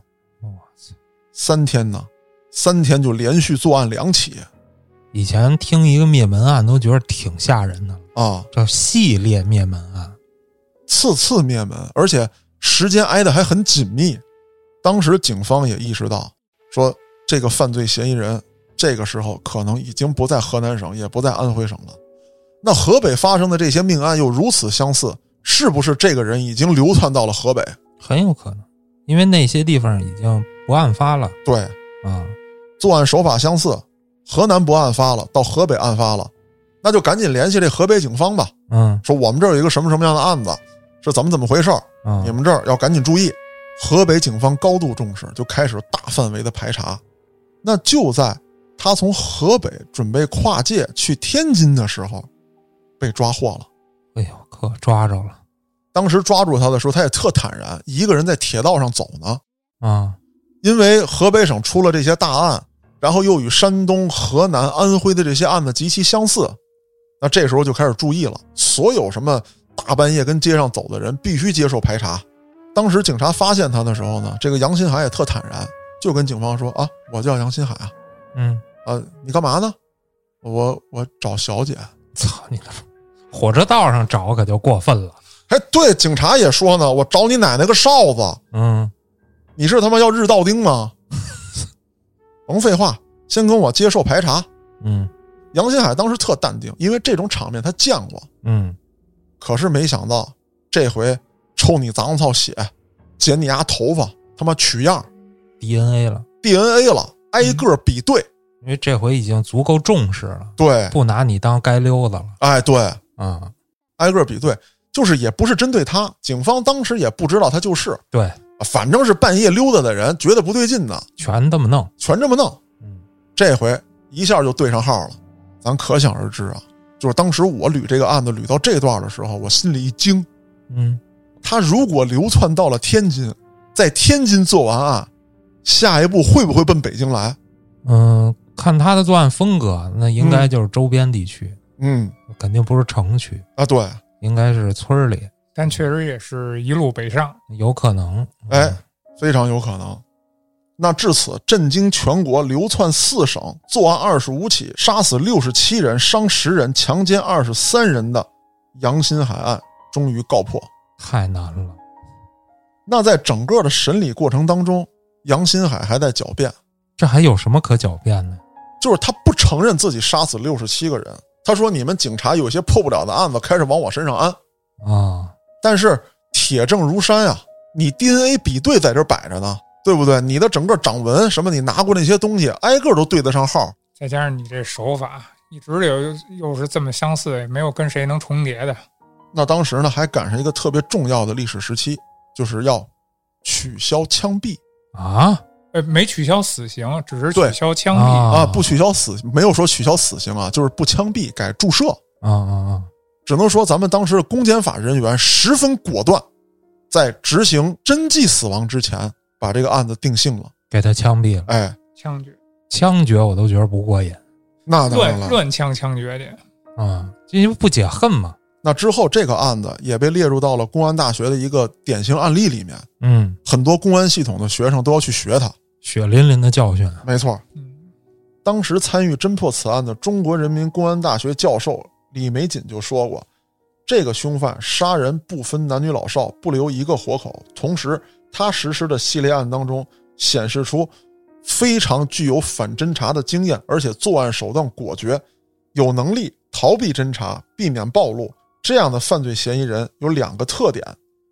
哇塞！三天呢，三天就连续作案两起以前听一个灭门案都觉得挺吓人的，啊，叫系列灭门案。次次灭门，而且时间挨得还很紧密。当时警方也意识到，说这个犯罪嫌疑人这个时候可能已经不在河南省，也不在安徽省了。那河北发生的这些命案又如此相似，是不是这个人已经流窜到了河北？很有可能，因为那些地方已经不案发了对，啊。作案手法相似，河南不案发了，到河北案发了，那就赶紧联系这河北警方吧，嗯说我们这儿有一个什么什么样的案子，是怎么怎么回事儿啊你们这儿要赶紧注意。河北警方高度重视，就开始大范围的排查。那就在他从河北准备跨界去天津的时候，被抓获了。哎呦，可抓着了当时抓住他的时候，他也特坦然，一个人在铁道上走呢。啊！因为河北省出了这些大案，然后又与山东、河南、安徽的这些案子极其相似，那这时候就开始注意了。所有什么大半夜跟街上走的人，必须接受排查。当时警察发现他的时候呢，这个杨新海也特坦然，就跟警方说：“啊，我叫杨新海啊，嗯，啊，你干嘛呢？我我找小姐。操你的！火车道上找可就过分了。哎，对，警察也说呢，我找你奶奶个哨子！嗯你是他妈要日道丁吗？甭废话，先跟我接受排查。”嗯杨新海当时特淡定，因为这种场面他见过。嗯，可是没想到这回抽你脏操血，剪你丫头发，他妈取样 DNA 了，DNA 了，挨个比对。因为这回已经足够重视了，对，不拿你当街溜子了哎，对，啊。挨个比对，就是也不是针对他，警方当时也不知道他就是，对，反正是半夜溜达的人，觉得不对劲呢，全这么弄。全这么弄。嗯。这回一下就对上号了，咱可想而知啊。就是当时我捋这个案子捋到这段的时候，我心里一惊，嗯，他如果流窜到了天津，在天津做完案，下一步会不会奔北京来？嗯，看他的作案风格，那应该就是周边地区，嗯。肯定不是城区，啊，对，应该是村儿里，但确实也是一路北上。有可能。哎，非常有可能。那至此，震惊全国，流窜四省，作案二十五起，杀死六十七人，伤十人，强奸二十三人的杨新海案终于告破。太难了。那在整个的审理过程当中，杨新海还在狡辩，这还有什么可狡辩的？就是他不承认自己杀死六十七个人。他说：“你们警察有些破不了的案子，开始往我身上安。啊，但是铁证如山啊，你 DNA 比对在这摆着呢，对不对？你的整个掌纹什么，你拿过那些东西，挨个都对得上号。再加上你这手法一直有又是这么相似，也没有跟谁能重叠的。那当时呢，还赶上一个特别重要的历史时期，就是要取消枪毙啊呃，没取消死刑，只是取消枪毙。啊啊，不取消死，没有说取消死刑啊，就是不枪毙，改注射。啊啊啊！只能说咱们当时的公检法人员十分果断，在执行真迹死亡之前，把这个案子定性了。给他枪毙了，哎，枪决，枪决我都觉得不过瘾那当然了。乱乱枪枪决的。啊，这不不解恨嘛？那之后，这个案子也被列入到了公安大学的一个典型案例里面，嗯，很多公安系统的学生都要去学它。血淋淋的教训。没错，嗯，当时参与侦破此案的中国人民公安大学教授李玫瑾就说过，这个凶犯杀人不分男女老少，不留一个活口，同时他实施的系列案当中显示出非常具有反侦查的经验，而且作案手段果决，有能力逃避侦查，避免暴露。这样的犯罪嫌疑人有两个特点：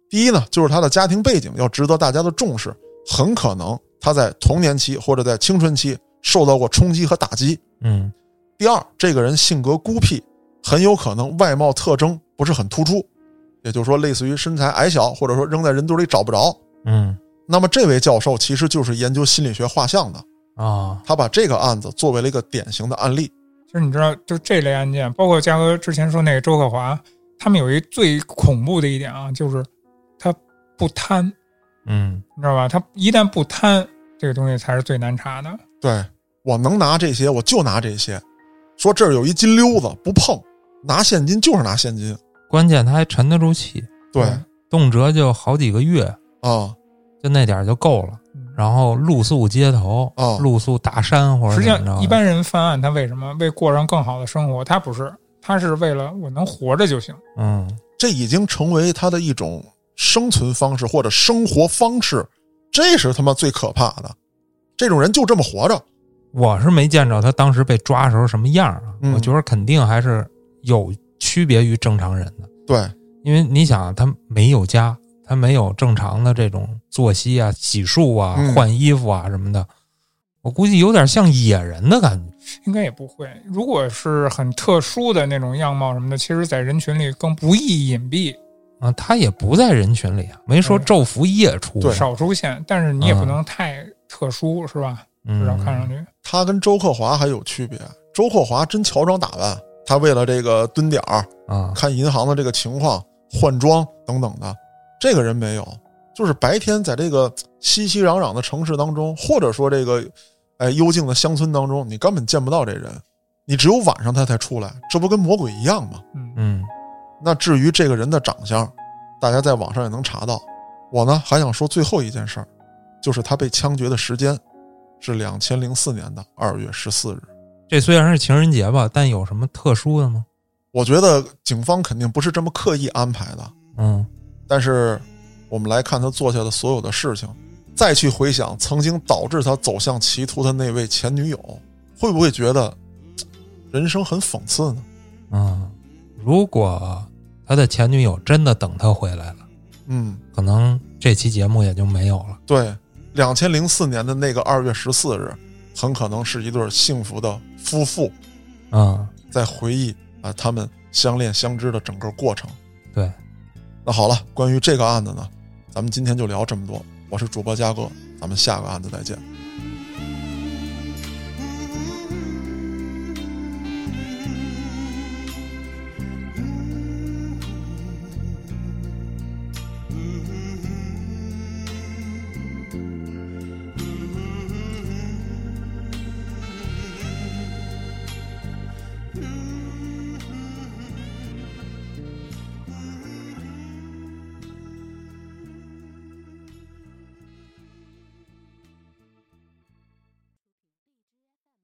第一呢，就是他的家庭背景要值得大家的重视，很可能他在童年期或者在青春期受到过冲击和打击；嗯。第二，这个人性格孤僻，很有可能外貌特征不是很突出，也就是说，类似于身材矮小，或者说扔在人堆里找不着。嗯那么，这位教授其实就是研究心理学画像的，啊他把这个案子作为了一个典型的案例。其实你知道，就这类案件，包括嘉哥之前说那个周克华，他们有一最恐怖的一点啊，就是他不贪，嗯你知道吧？他一旦不贪，这个东西才是最难查的。对我能拿这些，我就拿这些。说这儿有一金溜子，不碰，拿现金就是拿现金。关键他还沉得住气，对嗯动辄就好几个月，啊，就那点儿就够了。然后露宿街头，哦露宿大山或者实际上，一般人犯案，他为什么为过上更好的生活？他不是，他是为了我能活着就行。嗯这已经成为他的一种生存方式或者生活方式，这是他妈最可怕的。这种人就这么活着。我是没见着他当时被抓的时候什么样啊，嗯我觉得肯定还是有区别于正常人的，对，因为你想他没有家，他没有正常的这种作息啊、洗漱啊、嗯换衣服啊什么的，我估计有点像野人的感觉。应该也不会。如果是很特殊的那种样貌什么的，其实，在人群里更不易隐蔽，啊，他也不在人群里啊，没说嗯昼伏夜出。对少出现。但是你也不嗯能太特殊，是吧？至嗯，少看上去，他跟周克华还有区别。周克华真乔装打扮，他为了这个蹲点儿、啊，看银行的这个情况、换装等等的，这个人没有。就是白天在这个熙熙攘攘的城市当中，或者说这个哎幽静的乡村当中，你根本见不到这人，你只有晚上他才出来，这不跟魔鬼一样吗？嗯，嗯那至于这个人的长相，大家在网上也能查到。我呢还想说最后一件事儿，就是他被枪决的时间是两千零四年的二月十四日。这虽然是情人节吧，但有什么特殊的吗？我觉得警方肯定不是这么刻意安排的，嗯但是我们来看他做下的所有的事情，再去回想曾经导致他走向歧途的那位前女友，会不会觉得人生很讽刺呢？嗯，如果他的前女友真的等他回来了，嗯，可能这期节目也就没有了。对，两千零四年的那个二月十四日，很可能是一对幸福的夫妇啊，在回忆啊他们相恋相知的整个过程。对，那好了，关于这个案子呢，咱们今天就聊这么多。我是主播嘉哥，咱们下个案子再见。